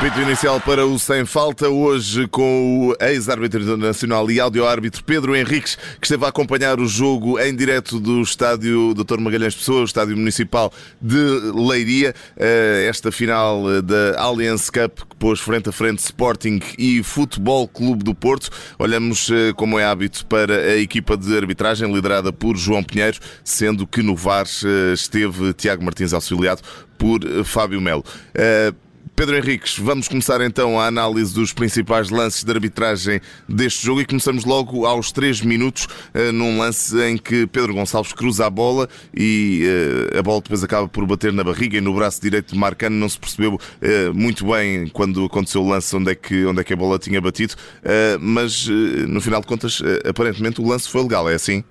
Apito inicial para o Sem Falta, hoje com o ex-árbitro nacional e áudio-árbitro Pedro Henriques, que esteve a acompanhar o jogo em direto do estádio Dr. Magalhães Pessoa, estádio municipal de Leiria. Eh, esta final da Allianz Cup que pôs frente a frente Sporting e Futebol Clube do Porto. Olhamos, eh, como é hábito, para a equipa de arbitragem liderada por João Pinheiro, sendo que no VAR eh, esteve Tiago Martins auxiliado por Fábio Melo. Pedro Henriques, vamos começar então a análise dos principais lances de arbitragem deste jogo e começamos logo aos 3 minutos, eh, num lance em que Pedro Gonçalves cruza a bola e eh, a bola depois acaba por bater na barriga e no braço direito de Marcano. Não se percebeu eh, muito bem quando aconteceu o lance onde é que, onde é que a bola tinha batido, mas no final de contas, aparentemente o lance foi legal, é assim?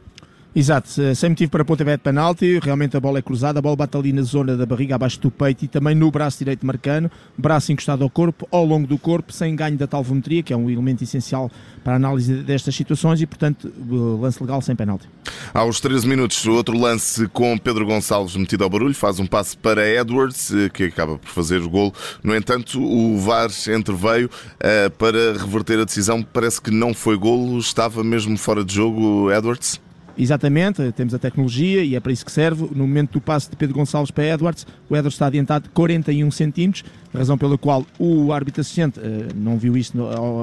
Exato, sem motivo para pontapé de penalti, realmente a bola é cruzada, a bola bate ali na zona da barriga, abaixo do peito e também no braço direito marcano, braço encostado ao corpo, ao longo do corpo, sem ganho da tal volumetria, que é um elemento essencial para a análise destas situações e, portanto, lance legal sem penalti. Aos 13 minutos, outro lance com Pedro Gonçalves metido ao barulho, faz um passe para Edwards, eh, que acaba por fazer o golo. No entanto, o VAR entreveio para reverter a decisão. Parece que não foi golo, estava mesmo fora de jogo Edwards. Exatamente, temos a tecnologia e é para isso que serve. No momento do passe de Pedro Gonçalves para Edwards, o Edwards está adiantado 41 centímetros, razão pela qual o árbitro assistente uh, não viu isto,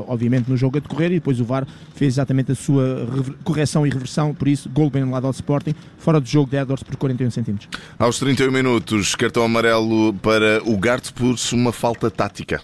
obviamente, no jogo a decorrer e depois o VAR fez exatamente a sua correção e reversão, por isso, gol bem no lado ao Sporting, fora do jogo de Edwards por 41 centímetros. Aos 31 minutos, cartão amarelo para o Gart por uma falta tática.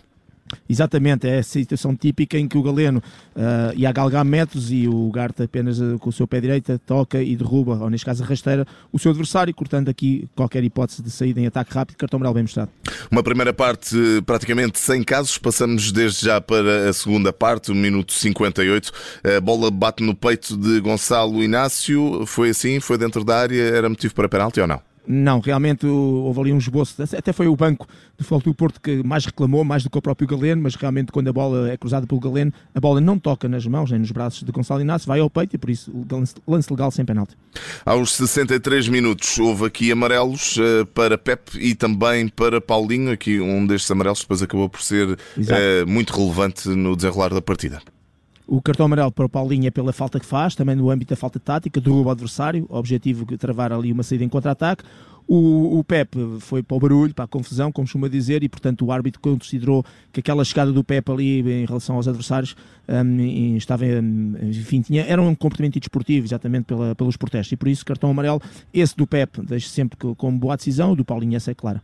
Exatamente, é a situação típica em que o Galeno uh, ia a galgar metros e o Garta apenas uh, com o seu pé direito toca e derruba, ou neste caso rasteira, o seu adversário, cortando aqui qualquer hipótese de saída em ataque rápido, cartão amarelo bem mostrado. Uma primeira parte praticamente sem casos, passamos desde já para a segunda parte, o minuto 58. A bola bate no peito de Gonçalo Inácio, foi assim, foi dentro da área, era motivo para penalti ou não? Não, realmente houve ali um esboço, até foi o banco do Futebol do Porto que mais reclamou, mais do que o próprio Galeno, mas realmente quando a bola é cruzada pelo Galeno, a bola não toca nas mãos nem nos braços de Gonçalo Inácio, vai ao peito e por isso lance legal sem penalti. Aos 63 minutos houve aqui amarelos uh, para Pep e também para Paulinho, aqui um destes amarelos depois acabou por ser uh, muito relevante no desenrolar da partida. O cartão amarelo para o Paulinho é pela falta que faz, também no âmbito da falta tática, derruba o adversário, objetivo é travar ali uma saída em contra-ataque. O, o Pep foi para o barulho, para a confusão, como costuma dizer, e portanto o árbitro considerou que aquela chegada do Pep ali em relação aos adversários um, estava, enfim, tinha, era um comportamento desportivo, exatamente pela, pelos protestos, e por isso cartão amarelo, esse do Pep deixa sempre como boa decisão, o do Paulinho essa é clara.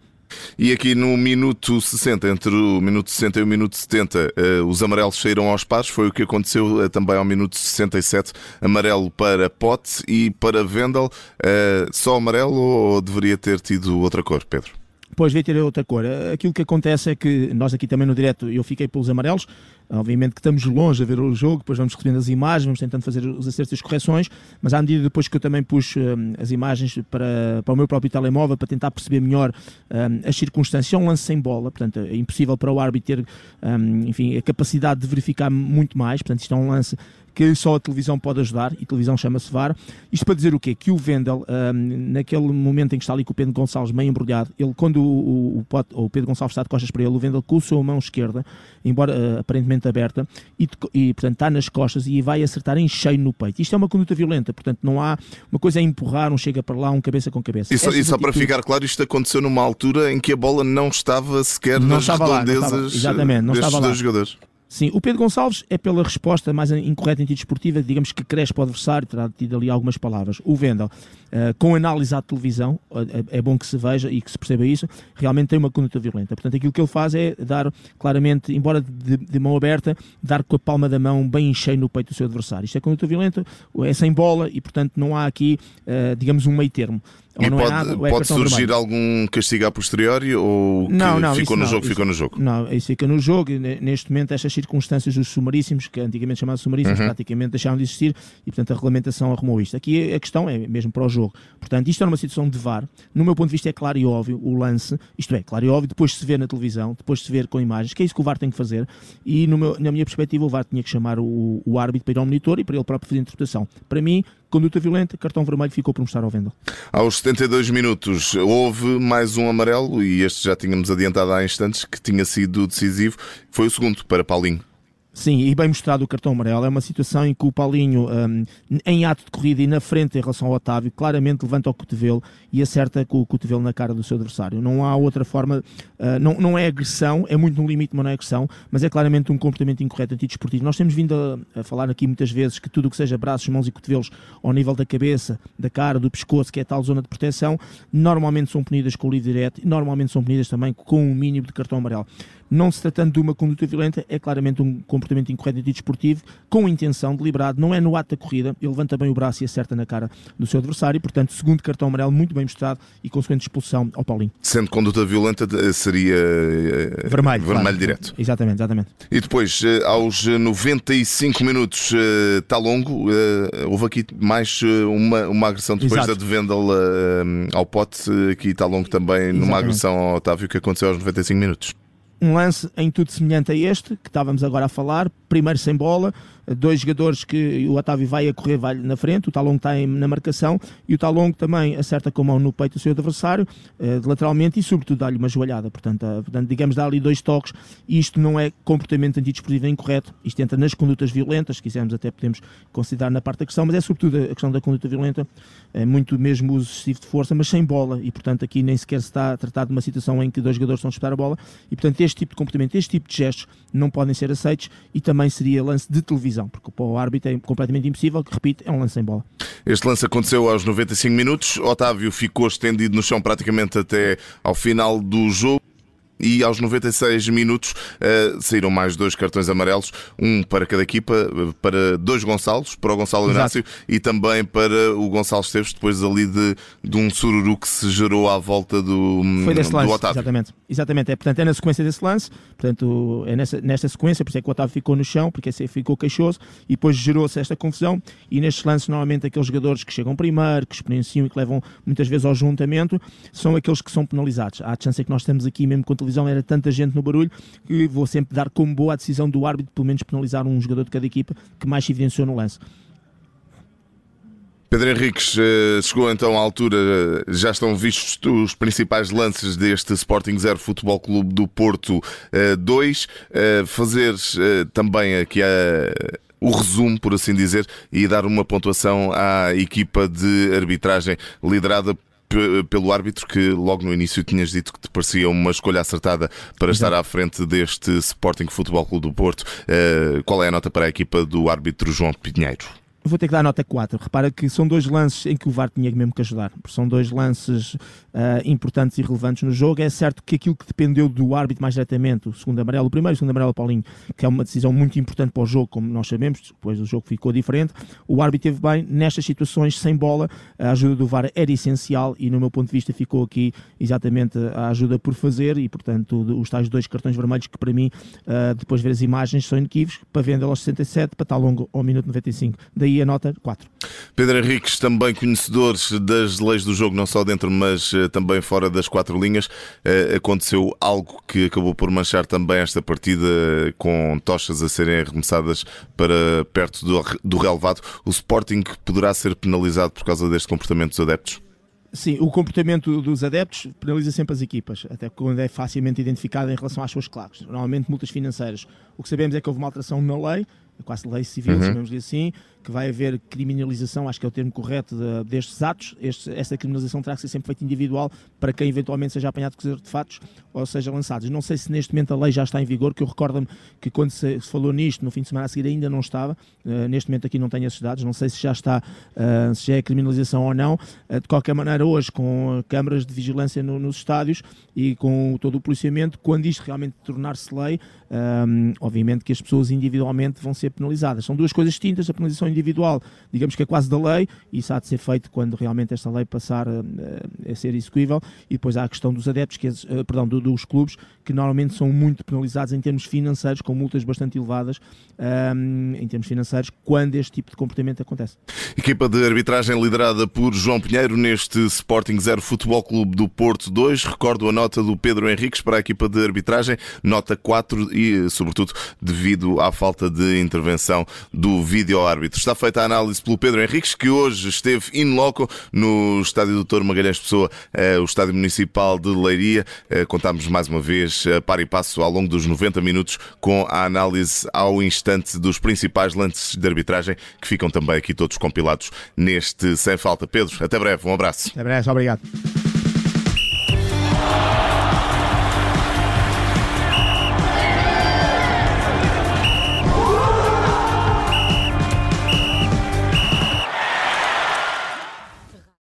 E aqui no minuto 60, entre o minuto 60 e o minuto 70, eh, os amarelos saíram aos pares. Foi o que aconteceu eh, também ao minuto 67. Amarelo para Pote e para Vendel. Eh, só amarelo ou deveria ter tido outra cor, Pedro? Pois veio ter outra cor. Aquilo que acontece é que nós aqui também no direto eu fiquei pelos amarelos. Obviamente que estamos longe a ver o jogo, depois vamos recebendo as imagens, vamos tentando fazer os acertos e as correções, mas à medida depois que eu também puxo um, as imagens para, para o meu próprio telemóvel para tentar perceber melhor um, as circunstâncias, é um lance sem bola, portanto é impossível para o árbitro ter um, enfim, a capacidade de verificar muito mais, portanto isto é um lance que só a televisão pode ajudar, e televisão chama-se VAR. Isto para dizer o quê? Que o Vendel, um, naquele momento em que está ali com o Pedro Gonçalves meio embrulhado, ele, quando o, o, o, Pedro Gonçalves está de costas para ele, o Vendel com a sua mão esquerda, embora uh, aparentemente aberta, e, e, portanto está nas costas e vai acertar em cheio no peito. Isto é uma conduta violenta, portanto não há uma coisa é empurrar, um chega para lá, um cabeça com cabeça. E só, e só para ficar claro, isto aconteceu numa altura em que a bola não estava sequer não nas estava redondezas lá, não estava, exatamente, não estava lá. jogadores. Sim, o Pedro Gonçalves é pela resposta mais incorreta em título esportiva, digamos que cresce para o adversário, terá tido ali algumas palavras. O Vendel, uh, com análise à televisão, é, é, bom que se veja e que se perceba isso, realmente tem uma conduta violenta. Portanto, aquilo que ele faz é dar claramente, embora de, de mão aberta, dar com a palma da mão bem cheio no peito do seu adversário. Isto é conduta violenta, é sem bola e, portanto, não há aqui, uh, digamos, um meio termo. E é pode, é nada, pode surgir vermelho. algum castigo a posteriori ou não, não, ficou no não, jogo, isso, ficou no jogo? Não, isso fica no jogo. Neste momento, estas circunstâncias dos sumaríssimos, que antigamente chamavam sumaríssimos, uhum. praticamente deixaram de existir e, portanto, a regulamentação arrumou isto. Aqui a questão é mesmo para o jogo. Portanto, isto é uma situação de VAR. No meu ponto de vista, é claro e óbvio o lance, isto é, claro e óbvio, depois de se ver na televisão, depois de se ver com imagens, que é isso que o VAR tem que fazer. E, meu, na minha perspectiva, o VAR tinha que chamar o, o árbitro para ir ao monitor e para ele próprio fazer a interpretação. Para mim, conduta violenta, cartão vermelho, ficou por mostrar ao Vendel. Aos 72 minutos houve mais um amarelo e este já tínhamos adiantado há instantes que tinha sido decisivo. Foi o segundo para Paulinho. Sim, e bem mostrado o cartão amarelo. É uma situação em que o Paulinho, um, em ato de corrida e na frente em relação ao Otávio, claramente levanta o cotovelo e acerta com o cotovelo na cara do seu adversário. Não há outra forma, uh, não, não é agressão, é muito no limite, mas não é agressão, mas é claramente um comportamento incorreto antidesportivo. Nós temos vindo a, a falar aqui muitas vezes que tudo o que seja braços, mãos e cotovelos ao nível da cabeça, da cara, do pescoço, que é tal zona de proteção, normalmente são punidas com o livre direto normalmente são punidas também com um mínimo de cartão amarelo não se tratando de uma conduta violenta, é claramente um comportamento incorreto e desportivo, com intenção, deliberado, não é no ato da corrida, ele levanta bem o braço e acerta na cara do seu adversário, portanto, segundo cartão amarelo, muito bem mostrado e consequente expulsão ao Paulinho. Sendo conduta violenta, seria eh, vermelho, vermelho claro. direto. Exatamente, exatamente. E depois, eh, aos 95 minutos, está longo, eh, houve aqui mais uma, uma agressão depois Exato. da de Vendel ao pote, aqui está longo também Exatamente. numa agressão ao Otávio que aconteceu aos 95 minutos um lance em tudo semelhante a este, que estávamos agora a falar, primeiro sem bola, dois jogadores que o Otávio vai a correr vai na frente, o Talongo está na marcação e o Talongo também acerta com a mão no peito do seu adversário, eh, lateralmente e sobretudo dá-lhe uma joelhada. Portanto, eh, portanto, digamos, dá ali dois toques e isto não é comportamento antidesportivo incorreto, isto entra nas condutas violentas, se quisermos até podemos considerar na parte da questão, mas é sobretudo a questão da conduta violenta, é muito mesmo uso excessivo de força, mas sem bola e portanto aqui nem sequer se está a tratar de uma situação em que dois jogadores estão a disputar a bola e portanto este tipo de comportamento, este tipo de gestos não podem ser aceitos e também seria lance de televisão, porque para o árbitro é completamente impossível, que repito, é um lance sem bola. Este lance aconteceu aos 95 minutos, Otávio ficou estendido no chão praticamente até ao final do jogo e aos 96 minutos uh, saíram mais dois cartões amarelos, um para cada equipa, eh, para dois Gonçalos, para o Gonçalo Inácio e também para o Gonçalo Esteves, depois ali de, de um sururu que se gerou à volta do, Foi desse do lance, Otávio. Exatamente, exatamente. É, portanto, é na sequência desse lance, portanto, é nessa, nesta sequência, por isso é que o Otávio ficou no chão, porque assim ficou queixoso e depois gerou-se esta confusão. E nestes lances, normalmente, aqueles jogadores que chegam primeiro, que experienciam e que levam muitas vezes ao juntamento, são aqueles que são penalizados. Há a chance que nós temos aqui mesmo com televisão era tanta gente no barulho que vou sempre dar como boa a decisão do árbitro, pelo menos penalizar um jogador de cada equipa que mais se evidenciou no lance. Pedro Henriques, eh, chegou então à altura, eh, já estão vistos os principais lances deste Sporting 0 Futebol Clube do Porto 2. Eh, fazer também aqui o resumo, por assim dizer, e dar uma pontuação à equipa de arbitragem liderada pelo árbitro que logo no início tinhas dito que te parecia uma escolha acertada para Exato. estar à frente deste Sporting Futebol Clube do Porto. Uh, qual é a nota para a equipa do árbitro João Pinheiro? Vou ter que dar nota 4. Repara que são dois lances em que o VAR tinha mesmo que ajudar. São dois lances uh, importantes e relevantes no jogo. É certo que aquilo que dependeu do árbitro mais diretamente, o segundo amarelo, o primeiro o segundo amarelo Paulinho, que é uma decisão muito importante para o jogo, como nós sabemos, depois o jogo ficou diferente. O árbitro teve bem nestas situações, sem bola. A ajuda do VAR era essencial e, no meu ponto de vista, ficou aqui exatamente a ajuda por fazer e, portanto, os tais dois cartões vermelhos que, para mim, uh, depois de ver as imagens, são inequívocos. Para venda aos 67, para estar longo ao minuto 95. Daí a nota 4. Pedro Henriques, também conhecedores das leis do jogo, não só dentro, mas uh, também fora das quatro linhas, uh, aconteceu algo que acabou por manchar também esta partida com tochas a serem arremessadas para perto do, do relevado. O Sporting poderá ser penalizado por causa deste comportamento dos adeptos? Sim, o comportamento dos adeptos penaliza sempre as equipas, até quando é facilmente identificado em relação às suas claques. Normalmente multas financeiras. O que sabemos é que houve uma alteração na lei, quase lei civil, uhum. chamamos-lhe assim, que vai haver criminalização, acho que é o termo correto, de, destes atos. Este, esta criminalização terá que ser sempre feita individual para quem eventualmente seja apanhado com os artefatos ou seja lançados. Não sei se neste momento a lei já está em vigor, que eu recordo-me que quando se, se, falou nisto, no fim de semana a seguir ainda não estava. Uh, neste momento aqui não tenho esses dados, não sei se já está, uh, se já é criminalização ou não. Uh, de qualquer maneira, hoje, com câmaras de vigilância no, nos estádios e com todo o policiamento, quando isto realmente tornar-se lei, um, obviamente que as pessoas individualmente vão ser penalizadas. São duas coisas distintas, a penalização individual digamos que é quase da lei, e isso há de ser feito quando realmente esta lei passar a, a ser execuível, e depois há a questão dos adeptos, que eh, perdão, dos clubes, que normalmente são muito penalizados em termos financeiros, com multas bastante elevadas um, em termos financeiros, quando este tipo de comportamento acontece. Equipa de arbitragem liderada por João Pinheiro neste Sporting 0 Futebol Clube do Porto 2. Recordo a nota do Pedro Henriques para a equipa de arbitragem, nota 4 e, sobretudo, devido à falta de intervenção do vídeo-árbitro. Está feita a análise pelo Pedro Henriques, que hoje esteve in loco no estádio Doutor Magalhães Pessoa, o estádio municipal de Leiria. Contámos mais uma vez, par e passo, ao longo dos 90 minutos, com a análise ao instante dos principais lances de arbitragem, que ficam também aqui todos compilados neste Sem Falta. Pedro, até breve, um abraço. Até breve, obrigado.